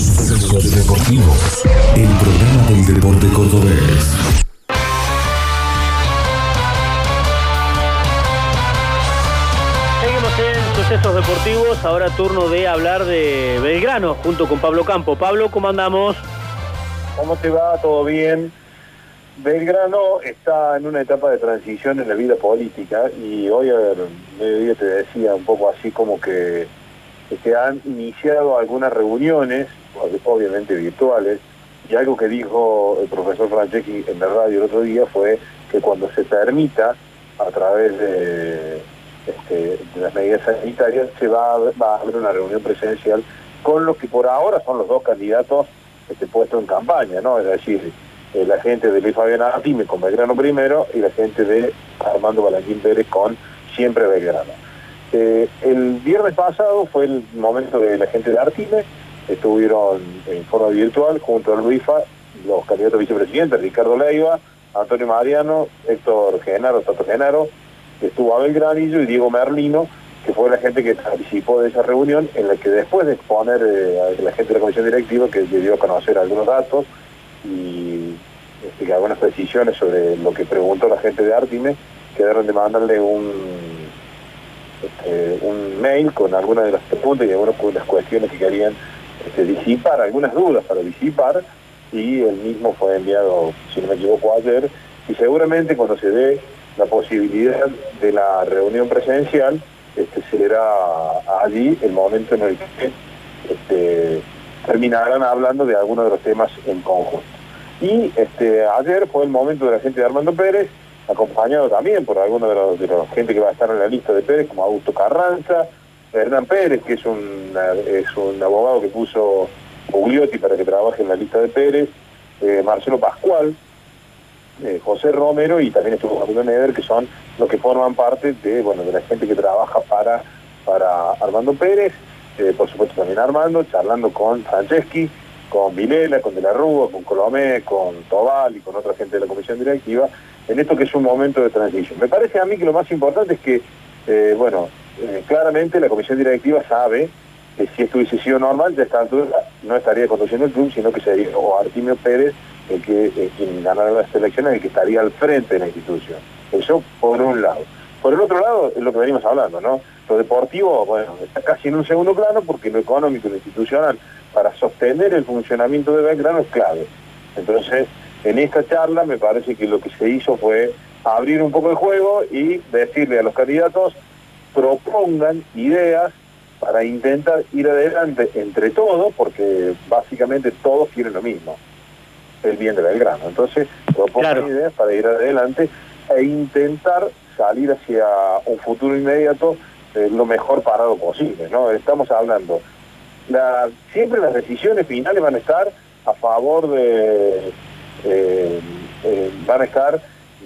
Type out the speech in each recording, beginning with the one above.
Sucesos deportivos. El programa del deporte cordobés. Seguimos en Sucesos Deportivos, ahora turno de hablar de Belgrano junto con Pablo Campo. Pablo, ¿cómo andamos? ¿Cómo te va? ¿Todo bien? Belgrano está en una etapa de transición en la vida política y hoy a ver, mediodía te decía un poco así como que, que han iniciado algunas reuniones, obviamente virtuales, y algo que dijo el profesor Franceschi en la radio el otro día fue que cuando se permita, a través de, este, de las medidas sanitarias, se va a, va haber una reunión presencial con los que por ahora son los dos candidatos este, puestos en campaña, ¿no? Es decir, eh, la gente de Luis Fabián Artime con Belgrano primero y la gente de Armando Valentín Pérez con siempre Belgrano. Eh, el viernes pasado fue el momento de la gente de Artime, estuvieron en forma virtual junto a Luifa los candidatos vicepresidentes, Ricardo Leiva, Antonio Mariano, Héctor Genaro, Tato Genaro, estuvo Abel Granillo y Diego Merlino, que fue la gente que participó de esa reunión, en la que después de exponer eh, a la gente de la comisión directiva, que le dio a conocer algunos datos y este, algunas precisiones sobre lo que preguntó la gente de Artime, quedaron de mandarle un, este, un mail con algunas de las preguntas y algunas de las cuestiones que querían disipar, algunas dudas para disipar, y el mismo fue enviado, si no me equivoco, ayer, y seguramente cuando se dé la posibilidad de la reunión presencial, este, será allí el momento en el que este, terminarán hablando de algunos de los temas en conjunto. Y este, ayer fue el momento de la gente de Armando Pérez, acompañado también por algunos de los, de los gente que va a estar en la lista de Pérez, como Augusto Carranza, Hernán Pérez, que es un, es un abogado que puso Bugliotti para que trabaje en la lista de Pérez, eh, Marcelo Pascual, eh, José Romero y también estuvo Camilo Neder, que son los que forman parte de, bueno, de la gente que trabaja para, para Armando Pérez, eh, por supuesto también Armando, charlando con Franceschi, con Vilela, con De la Rúa, con Colomé, con Tobal y con otra gente de la comisión directiva, en esto que es un momento de transición. Me parece a mí que lo más importante es que, bueno, eh, claramente la comisión directiva sabe que si esto hubiese sido normal, ya no estaría conduciendo el club, sino que sería o Artimio Pérez el que eh, quien ganara las elecciones, el que estaría al frente de la institución. Eso por un lado. Por el otro lado, es lo que venimos hablando, ¿no? Lo deportivo, bueno, está casi en un segundo plano porque lo económico y lo institucional para sostener el funcionamiento de Belgrano es clave. Entonces, en esta charla me parece que lo que se hizo fue abrir un poco el juego y decirle a los candidatos propongan ideas para intentar ir adelante entre todos, porque básicamente todos quieren lo mismo, el bien de Belgrano. Entonces, propongan Claro. ideas para ir adelante e intentar salir hacia un futuro inmediato eh, lo mejor parado posible, ¿no? Estamos hablando, la, siempre las decisiones finales van a estar a favor de, eh, eh, van a estar,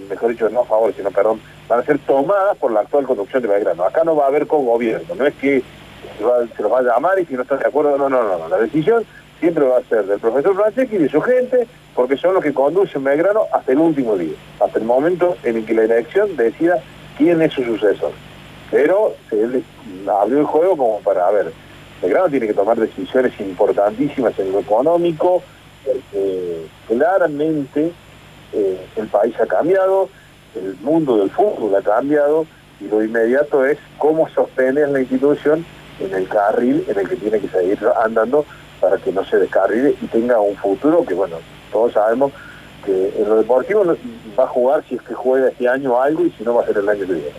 mejor dicho, no a favor, sino, perdón, van a ser tomadas por la actual conducción de Belgrano. Acá no va a haber co-gobierno, no es que se, los va a llamar y si no están de acuerdo, no, no, no, no. La decisión siempre va a ser del profesor Franceschi y de su gente, porque son los que conducen Belgrano hasta el último día, hasta el momento en el que la elección decida quién es su sucesor. Pero le- abrió el juego como para, a ver, Belgrano tiene que tomar decisiones importantísimas en lo económico, porque claramente eh, el país ha cambiado, el mundo del fútbol ha cambiado, y lo inmediato es cómo sostener la institución en el carril en el que tiene que seguir andando para que no se descarrile y tenga un futuro que, bueno, todos sabemos que en lo deportivo va a jugar si es que juega este año algo y si no va a ser el año que viene.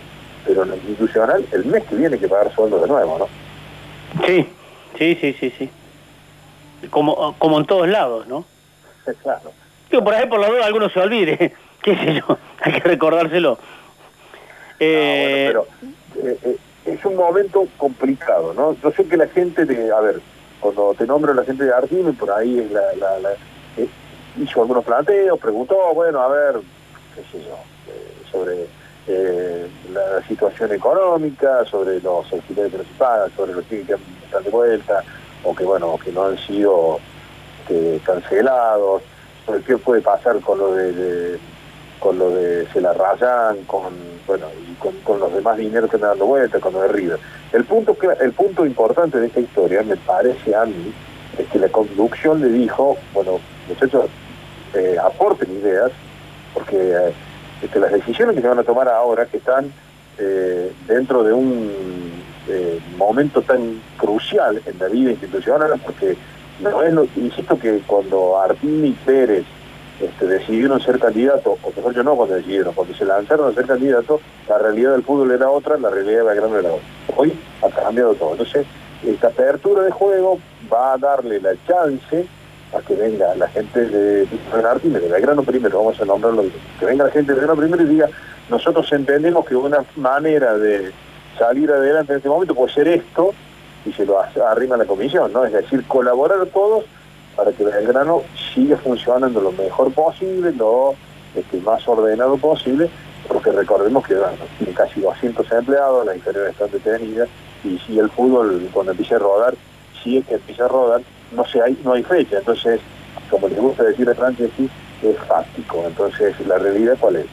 Pero en lo institucional, el mes que viene hay que pagar sueldo de nuevo, ¿no? Sí, sí, sí, sí, sí. Como, como en todos lados, ¿no? Claro. Digo, por ahí por la duda alguno se olvide, qué sé yo, hay que recordárselo. Eh, bueno, pero eh, eh, es un momento complicado, ¿no? Yo sé que la gente de, a ver, cuando te nombro la gente de Artime, por ahí es la, la- la- eh, hizo algunos planteos, preguntó, bueno, a ver, qué sé yo, sobre eh, la, situación económica, sobre los alquileres que pagan, sobre los que están de vuelta, o que bueno, que no han sido este, cancelados, sobre qué puede pasar con lo de, de- con lo de Celarrayán, con bueno, y con, con los demás dineros que están dando vuelta, con lo de River. El punto el punto importante de esta historia, me parece a mí, es que la conducción le dijo, bueno, muchachos, eh, aporten ideas, porque eh, este, las decisiones que se van a tomar ahora, que están eh, dentro de un momento tan crucial en la vida institucional, porque no es lo, insisto que cuando Artini Pérez este, decidieron ser candidatos, o mejor yo no cuando decidieron, cuando se lanzaron a ser candidatos, la realidad del fútbol era otra, la realidad de Belgrano era otra. Hoy ha cambiado todo. Entonces, esta apertura de juego va a darle la chance a que venga la gente de, de de Belgrano primero, vamos a nombrarlo, que venga la gente de Belgrano primero y diga, nosotros entendemos que una manera de salir adelante en este momento puede ser esto, y se lo arrima la comisión, ¿no? Es decir, colaborar todos para que Belgrano siga funcionando lo mejor posible, lo este, más ordenado posible, porque recordemos que tiene casi 200 empleados, las inferiores están detenidas, y si el fútbol cuando empiece a rodar, si es que empieza a rodar, no, se hay, no hay fecha, entonces, como les gusta decir a Franceschi, es fáctico, entonces la realidad cuál es,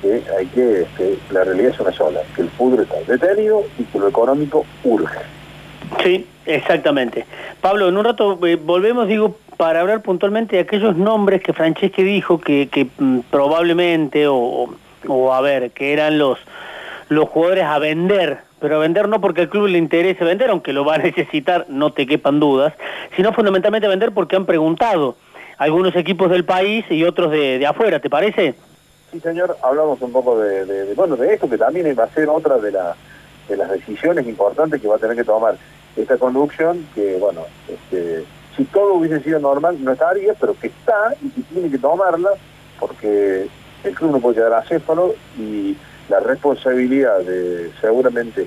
que hay que, este, la realidad es una sola, que el fútbol está detenido y que lo económico urge. Sí, exactamente. Pablo, en un rato eh, volvemos, digo, para hablar puntualmente de aquellos nombres que Franceschi dijo que, que mm, probablemente, o, a ver, que eran los, los jugadores a vender, pero a vender no porque al club le interese vender, aunque lo va a necesitar, no te quepan dudas, sino fundamentalmente vender porque han preguntado algunos equipos del país y otros de, afuera, ¿te parece? Sí, señor, hablamos un poco de, de, bueno, de esto, que también va a ser otra de, la, de las decisiones importantes que va a tener que tomar esta conducción, que, bueno, este, si todo hubiese sido normal, no estaría, pero que está y que tiene que tomarla, porque el club no puede quedar acéfalo y la responsabilidad de seguramente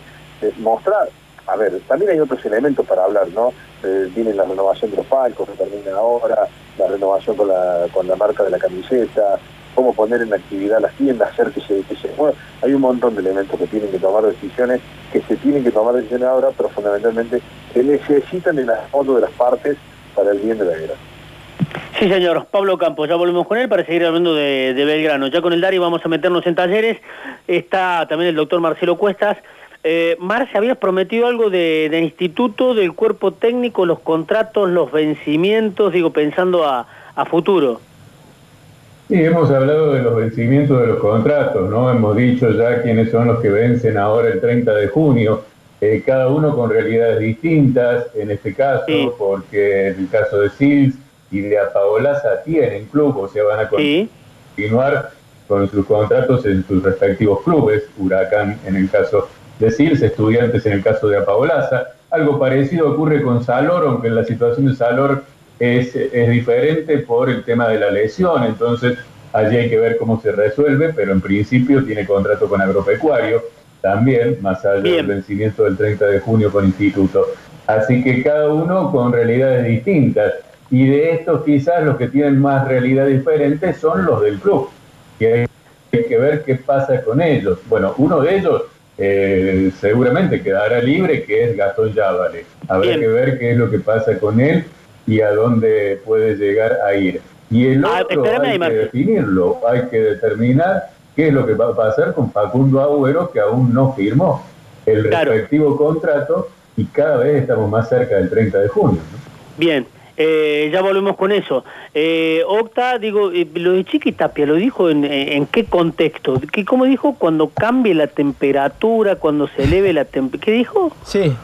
mostrar, a ver, también hay otros elementos para hablar, ¿no? Eh, viene la renovación de los palcos que termina ahora, la renovación con la, con la marca de la camiseta, cómo poner en actividad las tiendas, hacer que se, que se Hay un montón de elementos que tienen que tomar decisiones, que se tienen que tomar decisiones ahora, pero fundamentalmente que necesitan el apoyo de las partes para el bien de guerra. Sí, señor. Pablo Campos, ya volvemos con él para seguir hablando de, Belgrano. Ya con el Dari vamos a meternos en talleres. Está también el doctor Marcelo Cuestas. Eh, Marce, habías prometido algo de, instituto, del cuerpo técnico, los contratos, los vencimientos, digo, pensando a, futuro. Sí, hemos hablado de los vencimientos de los contratos, ¿no? Hemos dicho ya quiénes son los que vencen ahora el 30 de junio. Eh, cada uno con realidades distintas, en este caso, porque en el caso de Sils y de Apaolaza tienen club, o sea, van a continuar con sus contratos en sus respectivos clubes, Huracán en el caso de Sils, Estudiantes en el caso de Apaolaza. Algo parecido ocurre con Salor, aunque la situación de Salor es, es diferente por el tema de la lesión, entonces allí hay que ver cómo se resuelve, pero en principio tiene contrato con Agropecuario también, más allá del vencimiento del 30 de junio con Instituto. Así que cada uno con realidades distintas. Y de estos quizás los que tienen más realidad diferente son los del club, que hay que ver qué pasa con ellos. Bueno, uno de ellos eh, seguramente quedará libre, que es Gastón Yávale. Habrá que ver qué es lo que pasa con él y a dónde puede llegar a ir. Y el ah, otro hay que definirlo, hay que determinar qué es lo que va a pasar con Facundo Agüero, que aún no firmó el respectivo contrato y cada vez estamos más cerca del 30 de junio. Bien, eh, ya volvemos con eso. Eh, Octa, digo, eh, lo de Chiquitapia, ¿lo dijo en, qué contexto? ¿Qué, ¿Cómo dijo? Cuando cambie la temperatura, cuando se eleve la temperatura. ¿Qué dijo? Sí,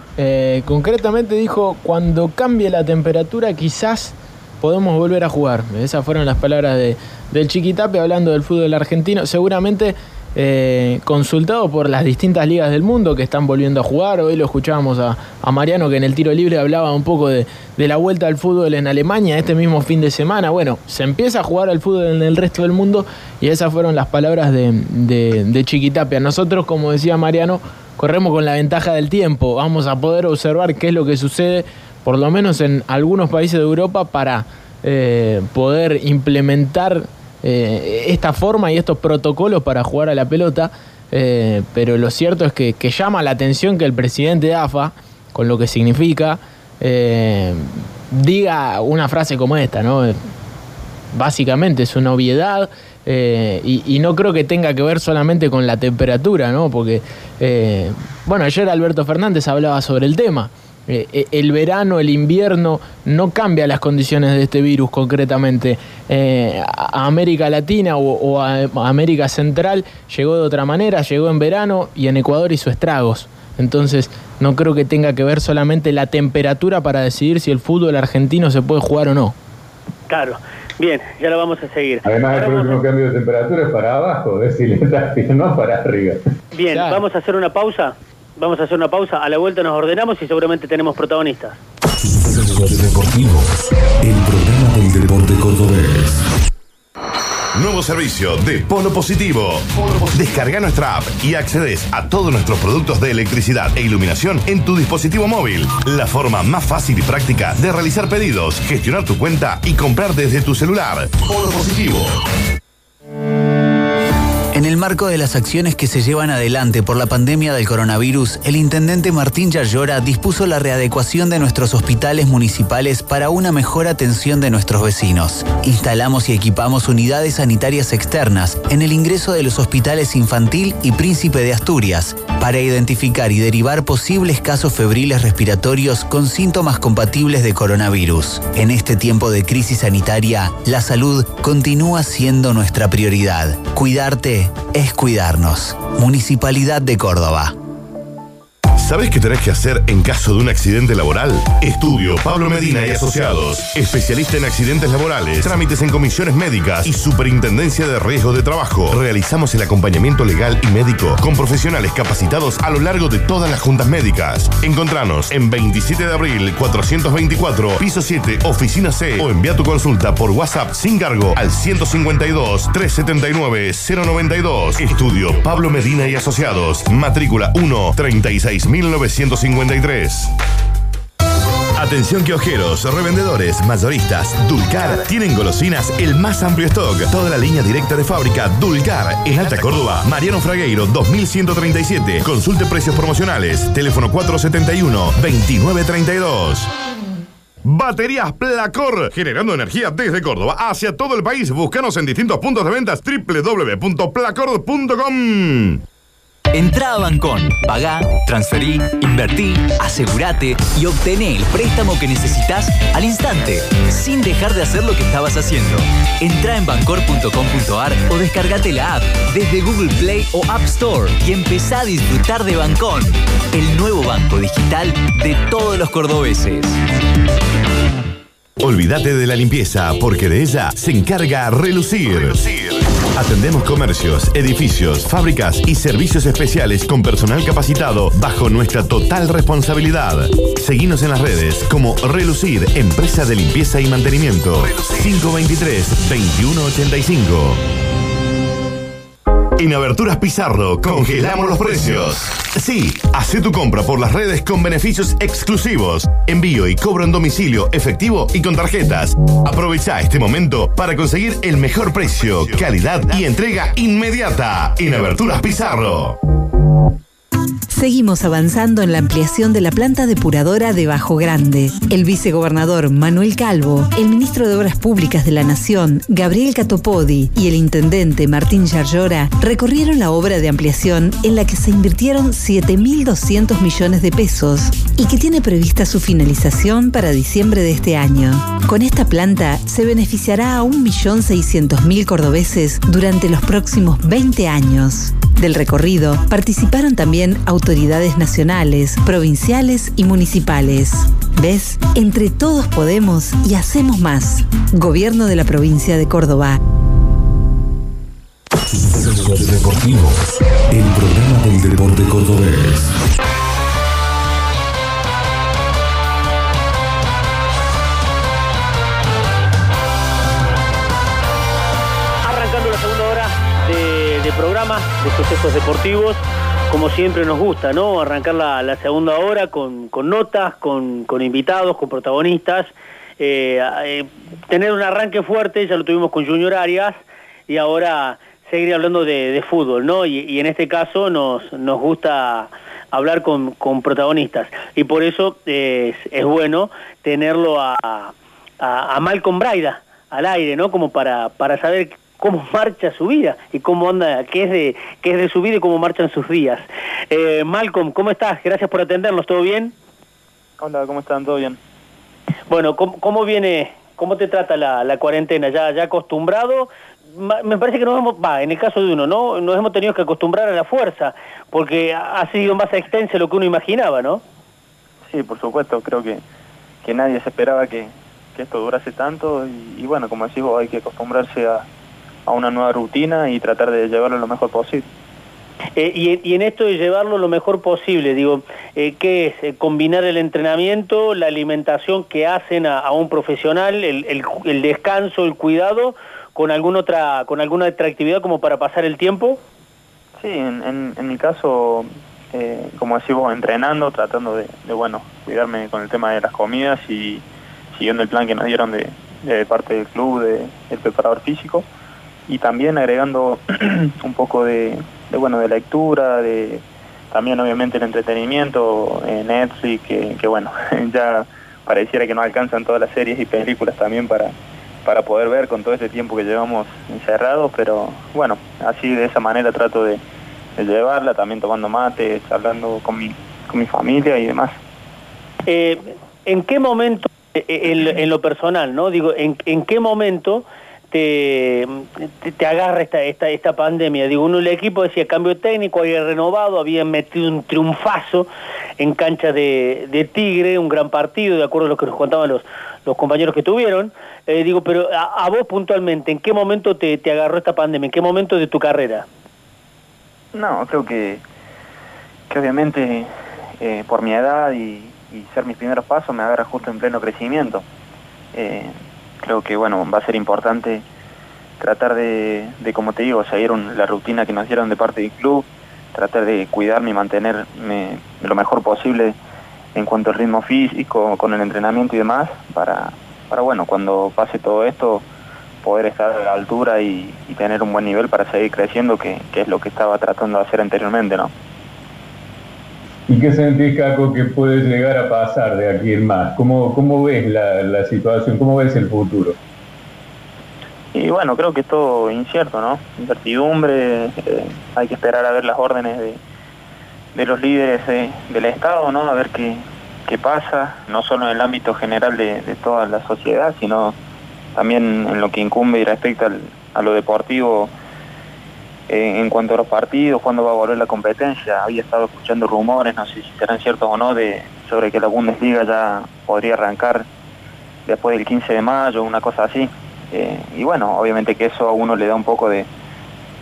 concretamente dijo, cuando cambie la temperatura quizás podemos volver a jugar. Esas fueron las palabras de, del Chiquitape hablando del fútbol argentino. Seguramente eh, consultado por las distintas ligas del mundo que están volviendo a jugar. Hoy lo escuchábamos a, Mariano que en el tiro libre hablaba un poco de, la vuelta al fútbol en Alemania este mismo fin de semana. Bueno, se empieza a jugar al fútbol en el resto del mundo y esas fueron las palabras de, de, de Chiquitapia. Nosotros, como decía Mariano, corremos con la ventaja del tiempo. Vamos a poder observar qué es lo que sucede por lo menos en algunos países de Europa, para eh, poder implementar eh, esta forma y estos protocolos para jugar a la pelota. Eh, pero lo cierto es que, llama la atención que el presidente de AFA, con lo que significa, diga una frase como esta, ¿no? Básicamente es una obviedad. y, y, no creo que tenga que ver solamente con la temperatura, ¿no? Porque, bueno, ayer Alberto Fernández hablaba sobre el tema. Eh, el verano, el invierno, no cambia las condiciones de este virus concretamente. a América Latina o, a América Central llegó de otra manera, llegó en verano y en Ecuador hizo estragos. Entonces, no creo que tenga que ver solamente la temperatura para decidir si el fútbol argentino se puede jugar o no. Claro. Bien, ya lo vamos a seguir. Además, el próximo cambio de temperatura es para abajo, es decir, no para arriba. Bien, vamos a hacer una pausa. Vamos a hacer una pausa. A la vuelta nos ordenamos y seguramente tenemos protagonistas. Deportivos, el programa del deporte cordobés. Nuevo servicio de Polo Positivo. Descarga nuestra app y accedes a todos nuestros productos de electricidad e iluminación en tu dispositivo móvil. La forma más fácil y práctica de realizar pedidos, gestionar tu cuenta y comprar desde tu celular. Polo Positivo. Marco de las acciones que se llevan adelante por la pandemia del coronavirus, el intendente Martín Yarlora dispuso la readecuación de nuestros hospitales municipales para una mejor atención de nuestros vecinos. Instalamos y equipamos unidades sanitarias externas en el ingreso de los hospitales Infantil y Príncipe de Asturias para identificar y derivar posibles casos febriles respiratorios con síntomas compatibles de coronavirus. En este tiempo de crisis sanitaria, la salud continúa siendo nuestra prioridad. Cuidarte es cuidarnos. Municipalidad de Córdoba. ¿Sabes qué tenés que hacer en caso de un accidente laboral? Estudio Pablo Medina y Asociados, especialista en accidentes laborales, trámites en comisiones médicas y superintendencia de riesgo de trabajo. Realizamos el acompañamiento legal y médico con profesionales capacitados a lo largo de todas las juntas médicas. Encontranos en 27 de abril 424, piso 7, oficina C o envía tu consulta por WhatsApp sin cargo al 152 379 092. Estudio Pablo Medina y Asociados, matrícula 1 36000 1953. Atención ojeros, revendedores, mayoristas, Dulcar tienen golosinas el más amplio stock. Toda la línea directa de fábrica Dulcar en Alta Córdoba, Mariano Fragueiro 2137. Consulte precios promocionales. Teléfono 471 2932. Baterías Placor, generando energía desde Córdoba hacia todo el país. Búscanos en distintos puntos de ventas www.placor.com. Entra a Bancón, pagá, transferí, invertí, asegúrate y obtené el préstamo que necesitas al instante, sin dejar de hacer lo que estabas haciendo. Entra en bancor.com.ar o descargate la app desde Google Play o App Store y empezá a disfrutar de Bancón, el nuevo banco digital de todos los cordobeses. Olvídate de la limpieza, porque de ella se encarga Relucir. Relucir. Atendemos comercios, edificios, fábricas y servicios especiales con personal capacitado bajo nuestra total responsabilidad. Seguimos en las redes como Relucir, empresa de limpieza y mantenimiento. 523-2185. En Aberturas Pizarro congelamos los precios. Sí, hace tu compra por las redes con beneficios exclusivos, envío y cobro en domicilio efectivo y con tarjetas. Aprovecha este momento para conseguir el mejor precio, calidad y entrega inmediata en Aberturas Pizarro. Seguimos avanzando en la ampliación de la planta depuradora de Bajo Grande. El vicegobernador Manuel Calvo, el ministro de Obras Públicas de la Nación, Gabriel Catopodi, y el intendente Martín Yarlora recorrieron la obra de ampliación en la que se invirtieron 7.200 millones de pesos y que tiene prevista su finalización para diciembre de este año. Con esta planta se beneficiará a 1.600.000 cordobeses durante los próximos 20 años. Del recorrido participaron también autoridades nacionales, provinciales y municipales. ¿Ves? Entre todos podemos y hacemos más. Gobierno de la provincia de Córdoba. Deportivos, el programa del deporte cordobés. programa de sucesos deportivos. Como siempre nos gusta, ¿no? Arrancar la, segunda hora con, notas, con, invitados, con protagonistas. Eh, eh, tener un arranque fuerte, ya lo tuvimos con Junior Arias, y ahora seguir hablando de, fútbol, ¿no? Y, en este caso nos, nos gusta hablar con, protagonistas. Y por eso es, bueno tenerlo a, a, Malcolm Braida al aire, ¿no? Como para, para saber cómo marcha su vida y cómo anda, qué es de, qué es de su vida y cómo marchan sus días. Eh, Malcolm, ¿cómo estás? Gracias por atendernos, ¿todo bien? Hola, ¿cómo están? ¿Todo bien? Bueno, ¿cómo, viene, cómo te trata la, la cuarentena? ¿Ya, ¿Ya acostumbrado? me parece que nos hemos, va, en el caso de uno, ¿no? Nos hemos tenido que acostumbrar a la fuerza, porque ha sido más extensa lo que uno imaginaba, ¿no? Sí, por supuesto, creo que, que nadie se esperaba que, esto durase tanto y, bueno, como decís hay que acostumbrarse a, a, una nueva rutina y tratar de llevarlo lo mejor posible. Eh, y, en esto de llevarlo lo mejor posible, digo, eh, ¿qué es? Eh, combinar el entrenamiento, la alimentación que hacen a, un profesional, el, el, el descanso, el cuidado, con alguna otra con alguna otra actividad como para pasar el tiempo? Sí, en, en, mi caso, eh, como decimos, entrenando, tratando de, bueno, cuidarme con el tema de las comidas y siguiendo el plan que nos dieron de, de parte del club, de, del preparador físico, y también agregando un poco de, bueno, de lectura, de también obviamente el entretenimiento, en Netflix, que, bueno, ya pareciera que no alcanzan todas las series y películas también para para poder ver con todo este tiempo que llevamos encerrados, pero bueno, así de esa manera trato de, llevarla, también tomando mate, charlando con mi, con mi familia y demás. Eh, ¿En qué momento, eh, en, lo personal, no digo, en qué momento te, te, agarra esta, esta, esta pandemia? Digo, uno el equipo decía cambio técnico, había renovado, había metido un triunfazo en cancha de, de Tigre, un gran partido, de acuerdo a lo que nos contaban los, los compañeros que tuvieron. Eh, digo, pero a, vos puntualmente, ¿en qué momento te, agarró esta pandemia? ¿En qué momento de tu carrera? No, creo que, que obviamente eh, por mi edad y, ser mis primeros pasos me agarra justo en pleno crecimiento. Eh, creo que bueno, va a ser importante tratar de, como te digo, seguir la rutina que nos dieron de parte del club, tratar de cuidarme y mantenerme lo mejor posible en cuanto al ritmo físico, con el entrenamiento y demás, para, para bueno, cuando pase todo esto, poder estar a la altura y, tener un buen nivel para seguir creciendo, que, es lo que estaba tratando de hacer anteriormente, ¿no? ¿Y qué sentís, Caco, que puede llegar a pasar de aquí en más? ¿Cómo, cómo ves la, situación? ¿Cómo ves el futuro? Y bueno, creo que es todo incierto, ¿no? Incertidumbre, eh, hay que esperar a ver las órdenes de, de los líderes del Estado, ¿no? A ver qué, qué pasa, no solo en el ámbito general de, toda la sociedad, sino también en lo que incumbe y respecta a lo deportivo eh, en cuanto a los partidos, cuándo va a volver la competencia. Había estado escuchando rumores, no sé si serán ciertos o no, de sobre que la Bundesliga ya podría arrancar después del 15 de mayo, una cosa así. Eh, y bueno, obviamente que eso a uno le da un poco de,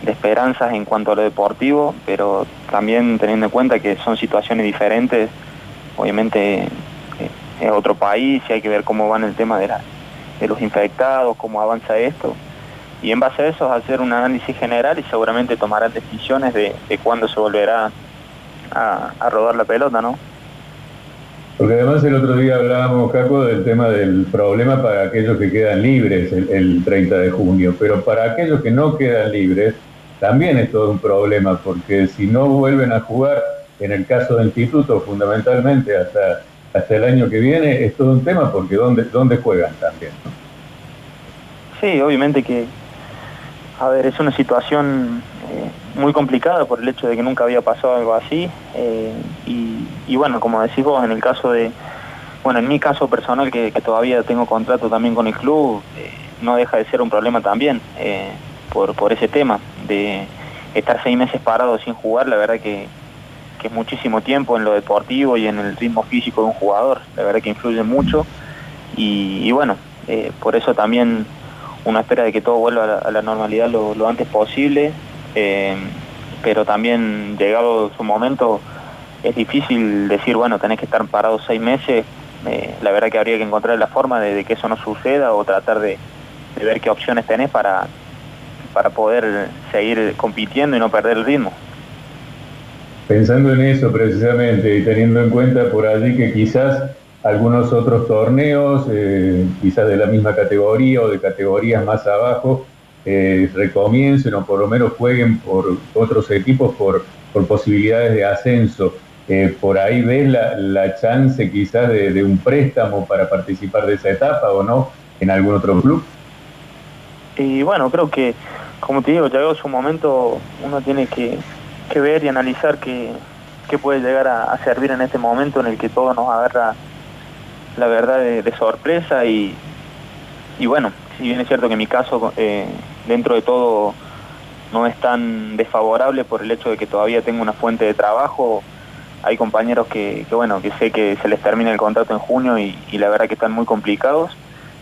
esperanzas en cuanto a lo deportivo, pero también teniendo en cuenta que son situaciones diferentes obviamente eh, es otro país y hay que ver cómo va en el tema de los infectados, cómo avanza esto. Y en base a eso hacer un análisis general y seguramente tomarán decisiones de, cuándo se volverá a, rodar la pelota, ¿no? Porque además el otro día hablábamos, Caco, del tema del problema para aquellos que quedan libres el, el 30 de junio, pero para aquellos que no quedan libres también es todo un problema, porque si no vuelven a jugar en el caso del instituto fundamentalmente hasta, hasta el año que viene, es todo un tema porque ¿dónde, dónde juegan también? Sí, obviamente que, a ver, es una situación eh, muy complicada por el hecho de que nunca había pasado algo así eh, y, bueno, como decís vos, en el caso de, bueno, en mi caso personal que, todavía tengo contrato también con el club, eh, no deja de ser un problema también por, ese tema de estar seis meses parados sin jugar, la verdad que, es muchísimo tiempo en lo deportivo y en el ritmo físico de un jugador, la verdad que influye mucho y, bueno, por eso también una espera de que todo vuelva a la, normalidad lo, antes posible, eh, pero también llegado su momento es difícil decir, bueno, tenés que estar parado seis meses, eh, la verdad que habría que encontrar la forma de, que eso no suceda o tratar de, de ver qué opciones tenés para, para poder seguir compitiendo y no perder el ritmo. Pensando en eso precisamente y teniendo en cuenta por allí que quizás algunos otros torneos, eh, quizás de la misma categoría o de categorías más abajo, eh, recomiencen o por lo menos jueguen por otros equipos por, por posibilidades de ascenso. Eh, ¿Por ahí ves la, chance quizás de, un préstamo para participar de esa etapa o no en algún otro club? Y bueno, creo que, como te digo, llegó su momento, uno tiene que, que ver y analizar qué, puede llegar a, servir en este momento en el que todo nos agarra la verdad, de, sorpresa y, y bueno, si bien es cierto que mi caso, eh, dentro de todo, no es tan desfavorable por el hecho de que todavía tengo una fuente de trabajo, hay compañeros que, bueno, que sé que se les termina el contrato en junio y, la verdad que están muy complicados.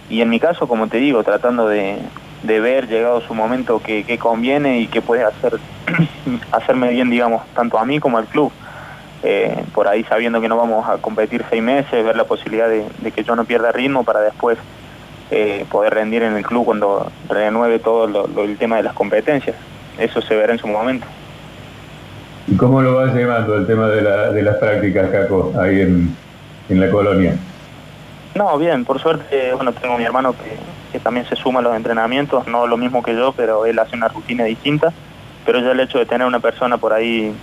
Y en mi caso, como te digo, tratando de, ver, llegado su momento, que, conviene y que puede hacer, hacerme bien, digamos, tanto a mí como al club. Eh, por ahí sabiendo que no vamos a competir seis meses, ver la posibilidad de, que yo no pierda ritmo para después eh, poder rendir en el club cuando renueve todo el tema de las competencias. Eso se verá en su momento. ¿Y cómo lo vas llevando el tema de, las prácticas, Caco, ahí en, la colonia? No, bien, por suerte, bueno, tengo mi hermano que, también se suma a los entrenamientos, no lo mismo que yo, pero él hace una rutina distinta, pero ya el hecho de tener una persona por ahí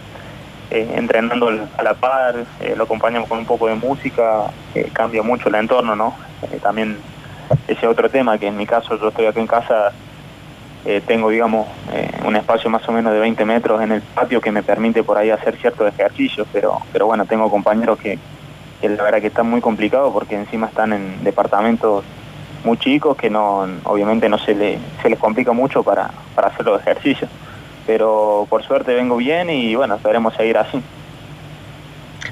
eh, entrenando a la par, eh, lo acompañamos con un poco de música, eh, cambia mucho el entorno, ¿no? también ese otro tema, que en mi caso yo estoy aquí en casa tengo, digamos, un espacio más o menos de 20 metros en el patio que me permite por ahí hacer ciertos ejercicios, pero, pero bueno, tengo compañeros que, la verdad que están muy complicados porque encima están en departamentos muy chicos que no, obviamente no se, le, se les complica mucho para, para hacer los ejercicios. Pero por suerte vengo bien y bueno, esperemos seguir así.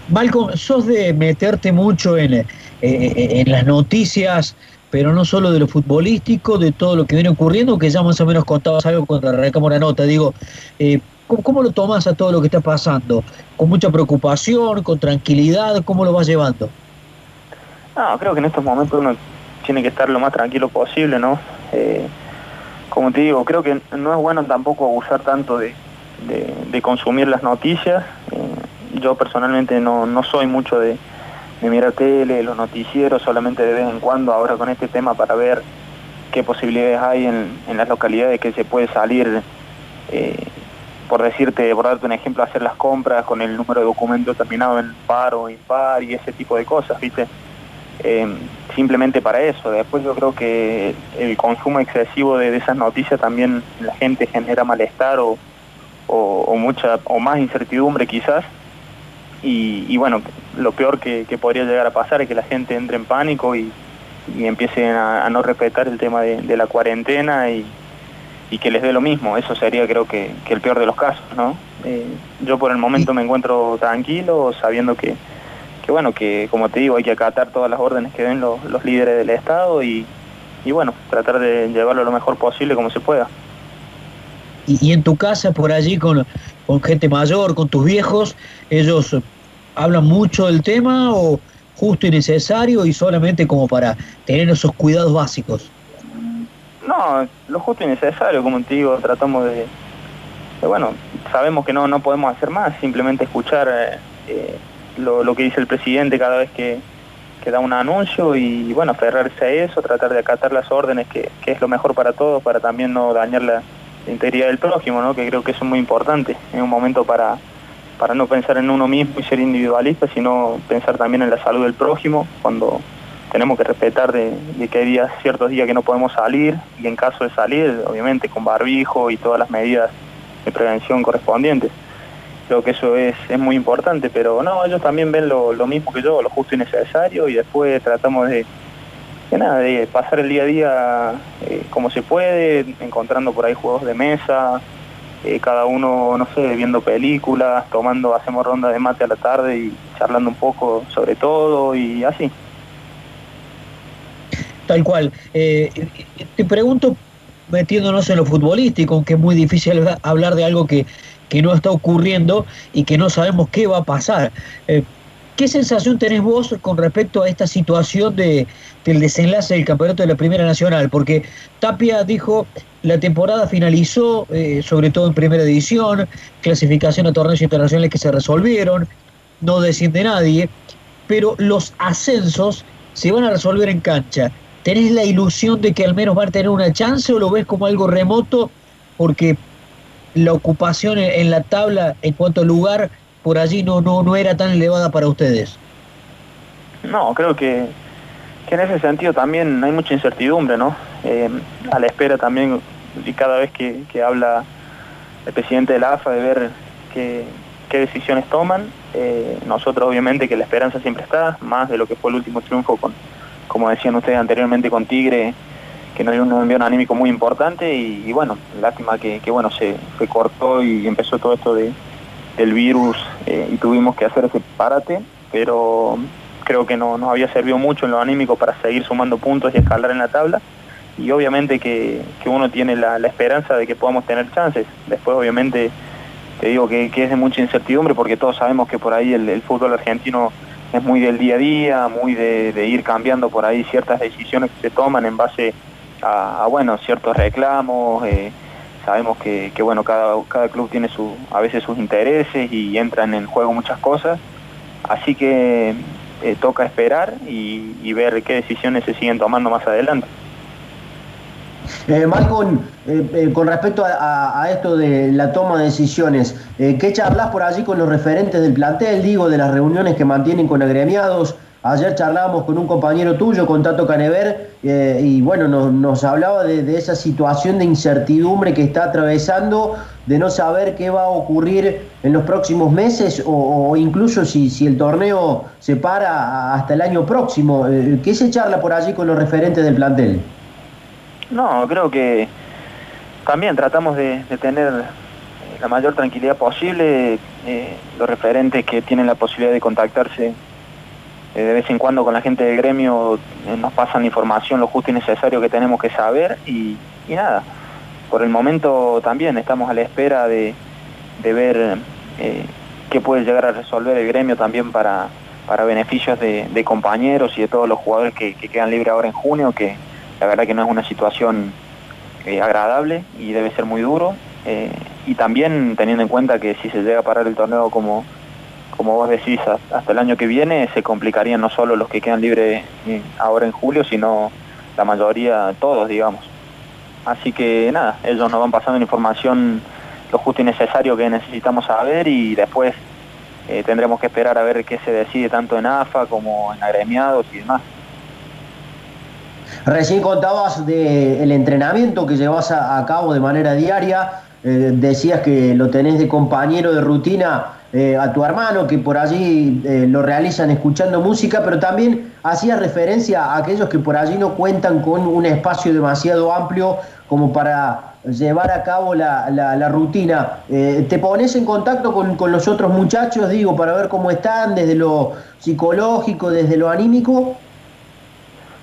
Malcolm, sos de meterte mucho en, eh, en las noticias pero no solo de lo futbolístico, de todo lo que viene ocurriendo, que ya más o menos contabas algo cuando arrancamos la nota. Digo, eh, ¿cómo, lo tomas a todo lo que está pasando? ¿Con mucha preocupación, con tranquilidad? ¿Cómo lo vas llevando? No, creo que en estos momentos uno tiene que estar lo más tranquilo posible, ¿no? Eh, como te digo, creo que no es bueno tampoco abusar tanto de, consumir las noticias. Eh, yo personalmente no, no soy mucho de me mira tele, los noticieros solamente de vez en cuando ahora con este tema para ver qué posibilidades hay en, las localidades que se puede salir, eh, por decirte, por darte un ejemplo, hacer las compras con el número de documentos terminado en par o impar y ese tipo de cosas, ¿viste? Eh, simplemente para eso. Después yo creo que el consumo excesivo de, esas noticias también la gente genera malestar o, o mucha o más incertidumbre quizás y, bueno, lo peor que, podría llegar a pasar es que la gente entre en pánico y, y empiecen a, no respetar el tema de, la cuarentena y, que les dé lo mismo. Eso sería creo que, el peor de los casos, ¿no? Eh, yo por el momento me encuentro tranquilo, sabiendo que, bueno, que como te digo, hay que acatar todas las órdenes que den los, líderes del Estado y, bueno, tratar de llevarlo lo mejor posible como se pueda. Y, en tu casa, por allí, con, con gente mayor, con tus viejos, ellos hablan mucho del tema o justo y necesario y solamente como para tener esos cuidados básicos? No, lo justo y necesario, como te digo, tratamos de, bueno, sabemos que no, no podemos hacer más, simplemente escuchar eh, lo, que dice el presidente cada vez que, da un anuncio y bueno, aferrarse a eso, tratar de acatar las órdenes, que, es lo mejor para todos, para también no dañar la, integridad del prójimo, ¿no? que creo que eso es muy importante, en un momento para, para no pensar en uno mismo y ser individualista, sino pensar también en la salud del prójimo, cuando tenemos que respetar de, que hay días, ciertos días que no podemos salir, y en caso de salir, obviamente con barbijo y todas las medidas de prevención correspondientes. Creo que eso es, es muy importante, pero no, ellos también ven lo, mismo que yo, lo justo y necesario, y después tratamos de, nada, de pasar el día a día eh, como se puede, encontrando por ahí juegos de mesa, eh, cada uno, no sé, viendo películas, tomando, hacemos ronda de mate a la tarde y charlando un poco sobre todo y así. Tal cual. Eh, te pregunto, metiéndonos en lo futbolístico, aunque es muy difícil hablar de algo que, que no está ocurriendo y que no sabemos qué va a pasar. Eh, ¿Qué sensación tenés vos con respecto a esta situación de, del desenlace del campeonato de la Primera Nacional? Porque Tapia dijo, la temporada finalizó, eh, sobre todo en Primera División, clasificación a torneos internacionales que se resolvieron, no desciende nadie, pero los ascensos se van a resolver en cancha. ¿Tenés la ilusión de que al menos van a tener una chance o lo ves como algo remoto? Porque la ocupación en la tabla en cuanto a lugar por allí no, no, no era tan elevada para ustedes. No, creo que, en ese sentido también hay mucha incertidumbre, ¿no? Eh, a la espera también, y cada vez que, habla el presidente de la AFA, de ver qué, qué decisiones toman. Eh, nosotros obviamente que la esperanza siempre está, más de lo que fue el último triunfo con, como decían ustedes anteriormente con Tigre, que nos dio un envío anímico muy importante y, bueno, lástima que, bueno se, cortó y empezó todo esto de, del virus eh, y tuvimos que hacer ese parate, pero creo que no nos había servido mucho en lo anímico para seguir sumando puntos y escalar en la tabla y obviamente que, uno tiene la, esperanza de que podamos tener chances. Después obviamente te digo que, es de mucha incertidumbre porque todos sabemos que por ahí el, fútbol argentino es muy del día a día, muy de, ir cambiando por ahí ciertas decisiones que se toman en base bueno, ciertos reclamos. Eh, sabemos que, bueno, cada, cada club tiene su, a veces sus intereses y entran en juego muchas cosas. Así que eh, toca esperar y ver qué decisiones se siguen tomando más adelante. Eh, eh, con respecto a, esto de la toma de decisiones, ¿qué charlas por allí con los referentes del plantel, digo, de las reuniones que mantienen con agremiados? Ayer charlábamos con un compañero tuyo, con Tato Canever, y bueno, nos, hablaba de, esa situación de incertidumbre que está atravesando, de no saber qué va a ocurrir en los próximos meses o, incluso si, el torneo se para hasta el año próximo. ¿Qué se charla por allí con los referentes del plantel? No, creo que también tratamos de, tener la mayor tranquilidad posible. Eh, los referentes que tienen la posibilidad de contactarse eh, de vez en cuando con la gente del gremio eh, nos pasan información lo justo y necesario que tenemos que saber y, nada. Por el momento también estamos a la espera de, ver qué puede llegar a resolver el gremio también para, para beneficios de, compañeros y de todos los jugadores que, que quedan libres ahora en junio, que, la verdad que no es una situación eh, agradable y debe ser muy duro. Eh, y también teniendo en cuenta que si se llega a parar el torneo como, como vos decís hasta el año que viene, se complicarían no solo los que quedan libres eh, ahora en julio, sino la mayoría, todos, digamos. Así que nada, ellos nos van pasando la información lo justo y necesario que necesitamos saber y después tendremos que esperar a ver qué se decide tanto en AFA como en agremiados y demás. Recién contabas del entrenamiento que llevas a, cabo de manera diaria, eh, decías que lo tenés de compañero de rutina eh, a tu hermano, que por allí eh, lo realizan escuchando música, pero también hacías referencia a aquellos que por allí no cuentan con un espacio demasiado amplio como para llevar a cabo la, rutina. ¿Te pones en contacto con, con los otros muchachos, digo, para ver cómo están desde lo psicológico, desde lo anímico?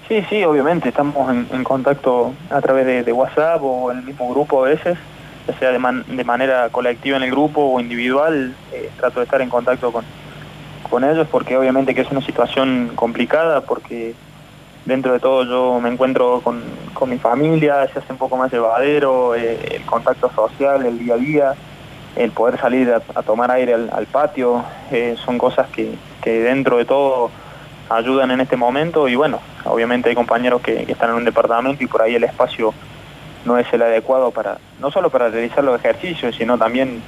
Sí, sí, obviamente, estamos en, contacto a través de, WhatsApp o en el mismo grupo a veces, ya sea de, manera colectiva en el grupo o individual, eh, trato de estar en contacto con, con ellos porque obviamente que es una situación complicada porque dentro de todo yo me encuentro con, mi familia, se hace un poco más llevadero, eh, el contacto social, el día a día, el poder salir a, tomar aire al, patio, eh, son cosas que, que dentro de todo ayudan en este momento y bueno, obviamente hay compañeros que, están en un departamento y por ahí el espacio no es el adecuado para, no solo para realizar los ejercicios, sino también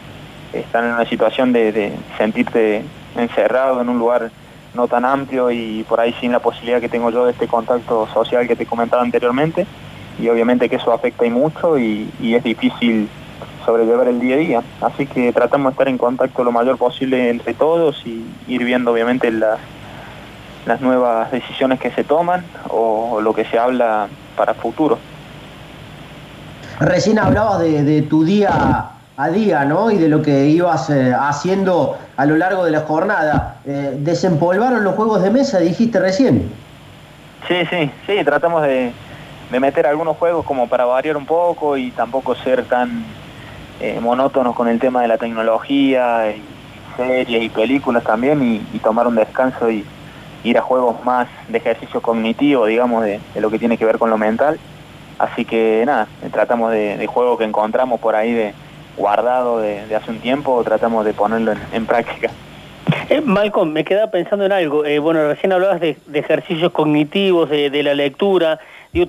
están en una situación de, sentirte encerrado en un lugar no tan amplio y por ahí sin la posibilidad que tengo yo de este contacto social que te comentaba anteriormente y obviamente que eso afecta y mucho y, y es difícil sobrellevar el día a día. Así que tratamos de estar en contacto lo mayor posible entre todos y ir viendo obviamente las las nuevas decisiones que se toman o lo que se habla para futuro. Recién hablabas de, tu día a día, ¿no? Y de lo que ibas eh, haciendo a lo largo de la jornada. Eh, ¿Desempolvaron los juegos de mesa, dijiste recién? Sí, sí, sí, tratamos de, meter algunos juegos como para variar un poco y tampoco ser tan eh, monótonos con el tema de la tecnología, y series y películas también y tomar un descanso y, ir a juegos más de ejercicio cognitivo, digamos, de, lo que tiene que ver con lo mental. Así que nada, tratamos de, juego que encontramos por ahí de guardado de, hace un tiempo, tratamos de ponerlo en, práctica. Eh, Malcolm, me queda pensando en algo. Eh, bueno, recién hablabas de, ejercicios cognitivos, de, la lectura.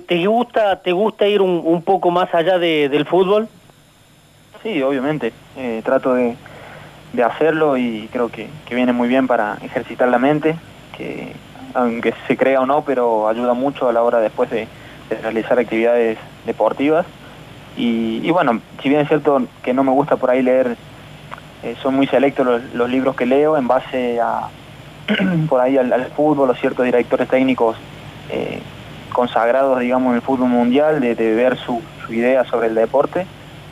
¿te, gusta, ¿Te gusta ir un, poco más allá del fútbol? Sí, obviamente. Eh, trato de, hacerlo y creo que, que, viene muy bien para ejercitar la mente que aunque se crea o no, pero ayuda mucho a la hora después de, realizar actividades deportivas. Y, bueno, si bien es cierto que no me gusta por ahí leer eh, son muy selectos los, libros que leo en base a por ahí al, fútbol o ciertos directores técnicos eh, consagrados, digamos, en el fútbol mundial, de, ver su, idea sobre el deporte.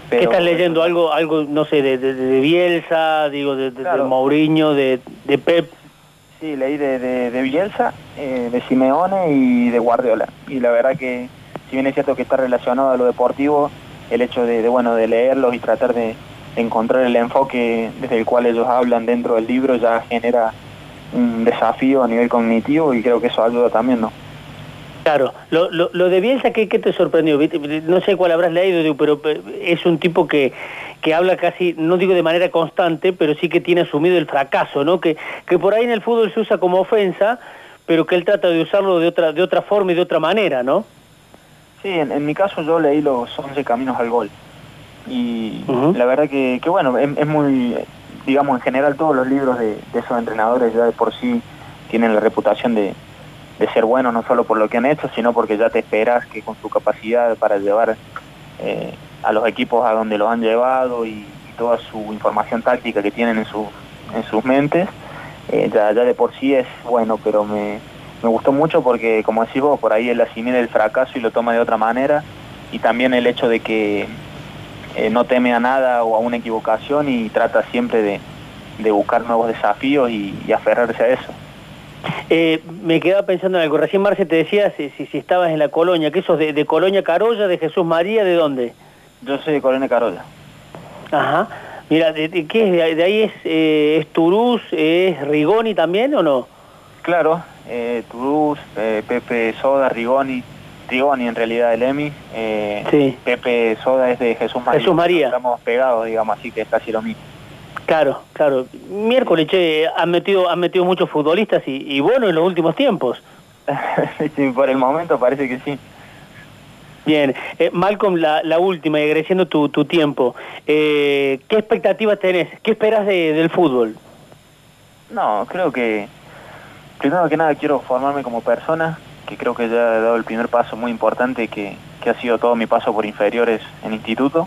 ¿Qué estás leyendo? ¿Algo, algo no sé, de, de, Bielsa, digo, de, Mourinho, de, Pep? Sí, leí de, Bielsa, eh, de Simeone y de Guardiola. Y la verdad que, si bien es cierto que está relacionado a lo deportivo, el hecho de, bueno, de leerlos y tratar de encontrar el enfoque desde el cual ellos hablan dentro del libro ya genera un desafío a nivel cognitivo y creo que eso ayuda también, ¿no? Claro, lo, lo, lo de Bielsa, ¿qué, ¿qué, te sorprendió? No sé cuál habrás leído, pero es un tipo que, que habla casi, no digo de manera constante, pero sí que tiene asumido el fracaso, ¿no? Que, que por ahí en el fútbol se usa como ofensa, pero que él trata de usarlo de otra, de otra forma y de otra manera, ¿no? Sí, en, mi caso yo leí los 11 caminos al gol. Y la verdad que, que bueno, es, muy, digamos, en general todos los libros de, de esos entrenadores ya de por sí tienen la reputación de de ser bueno no solo por lo que han hecho, sino porque ya te esperas que con su capacidad para llevar eh, a los equipos a donde los han llevado y, toda su información táctica que tienen en, su, en sus mentes, eh, ya, de por sí es bueno, pero me, me gustó mucho porque, como decís vos, por ahí él asimila el fracaso y lo toma de otra manera, y también el hecho de que eh, no teme a nada o a una equivocación y trata siempre de, de buscar nuevos desafíos y aferrarse a eso. Eh, me quedaba pensando en algo. Recién Marce te decía si, si, estabas en la colonia. ¿Qué sos? De, de, Colonia Carolla, de Jesús María? ¿De dónde? Yo soy de Colonia Carolla. Ajá. Mira, ¿de, qué es? ¿De ahí es, eh, es Turús, es Rigoni también o no? Claro, eh, Turús, eh, Pepe Soda, Rigoni. Rigoni en realidad el Emi. Eh, sí. Pepe Soda es de Jesús María. Jesús María. Estamos pegados, digamos, así que es casi lo mismo. Claro, claro. Miércoles, che, han metido, han metido muchos futbolistas y, bueno en los últimos tiempos. sí, por el momento parece que sí. Bien, eh, Malcolm, la, la, última y agradeciendo tu, tiempo. Eh, ¿Qué expectativas tenés? ¿Qué esperas del fútbol? No, creo que primero que nada quiero formarme como persona, que creo que ya he dado el primer paso muy importante que, que ha sido todo mi paso por inferiores en instituto.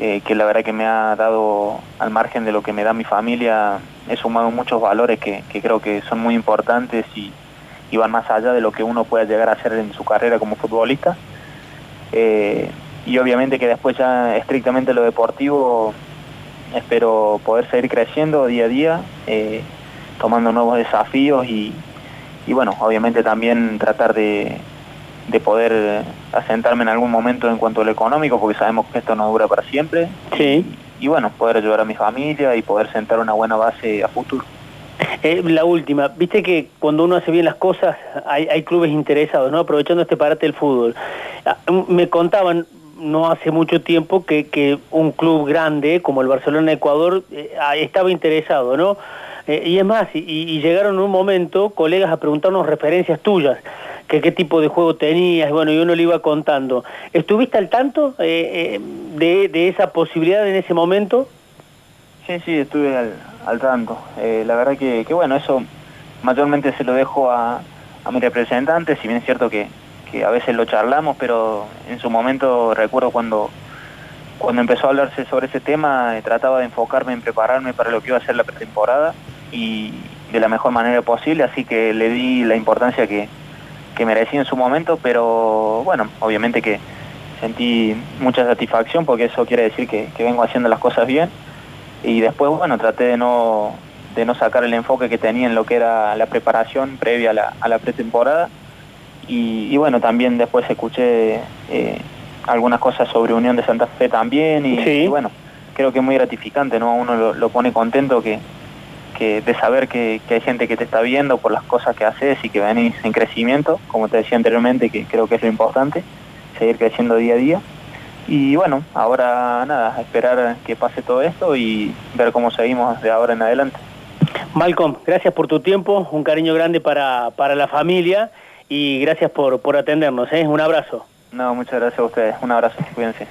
Eh, que la verdad que me ha dado, al margen de lo que me da mi familia, he sumado muchos valores que, creo que son muy importantes y, van más allá de lo que uno pueda llegar a hacer en su carrera como futbolista. Eh, y obviamente que después ya estrictamente lo deportivo, espero poder seguir creciendo día a día, eh, tomando nuevos desafíos y bueno, obviamente también tratar de, de poder asentarme en algún momento en cuanto a lo económico, porque sabemos que esto no dura para siempre. Sí. Y, bueno, poder ayudar a mi familia y poder sentar una buena base a futuro. Eh, la última, viste que cuando uno hace bien las cosas hay, hay clubes interesados, ¿no? Aprovechando este parate del fútbol. Ah, me contaban no hace mucho tiempo que, que un club grande como el Barcelona Ecuador eh, estaba interesado, ¿no? y es más, y, llegaron en un momento colegas a preguntarnos referencias tuyas que qué tipo de juego tenías, bueno, y uno le iba contando. ¿Estuviste al tanto eh, eh, de, esa posibilidad en ese momento? Sí, sí, estuve al, tanto. Eh, la verdad que, bueno, eso mayormente se lo dejo a, a mi representante, si bien es cierto que, que a veces lo charlamos, pero en su momento recuerdo cuando cuando empezó a hablarse sobre ese tema, trataba de enfocarme en prepararme para lo que iba a ser la pretemporada y de la mejor manera posible, así que le di la importancia que, que merecí en su momento, pero bueno, obviamente que sentí mucha satisfacción porque eso quiere decir que, vengo haciendo las cosas bien y después bueno traté de no de no sacar el enfoque que tenía en lo que era la preparación previa a la, pretemporada. Y, bueno también después escuché eh, algunas cosas sobre Unión de Santa Fe también y, bueno creo que es muy gratificante no uno lo pone contento que, de saber que, hay gente que te está viendo por las cosas que haces y que venís en crecimiento, como te decía anteriormente, que creo que es lo importante, seguir creciendo día a día. Y bueno, ahora nada, esperar que pase todo esto y ver cómo seguimos de ahora en adelante. Malcolm, gracias por tu tiempo, un cariño grande para, para la familia y gracias por, por atendernos. ¿eh? Un abrazo. No, muchas gracias a ustedes. Un abrazo, cuídense.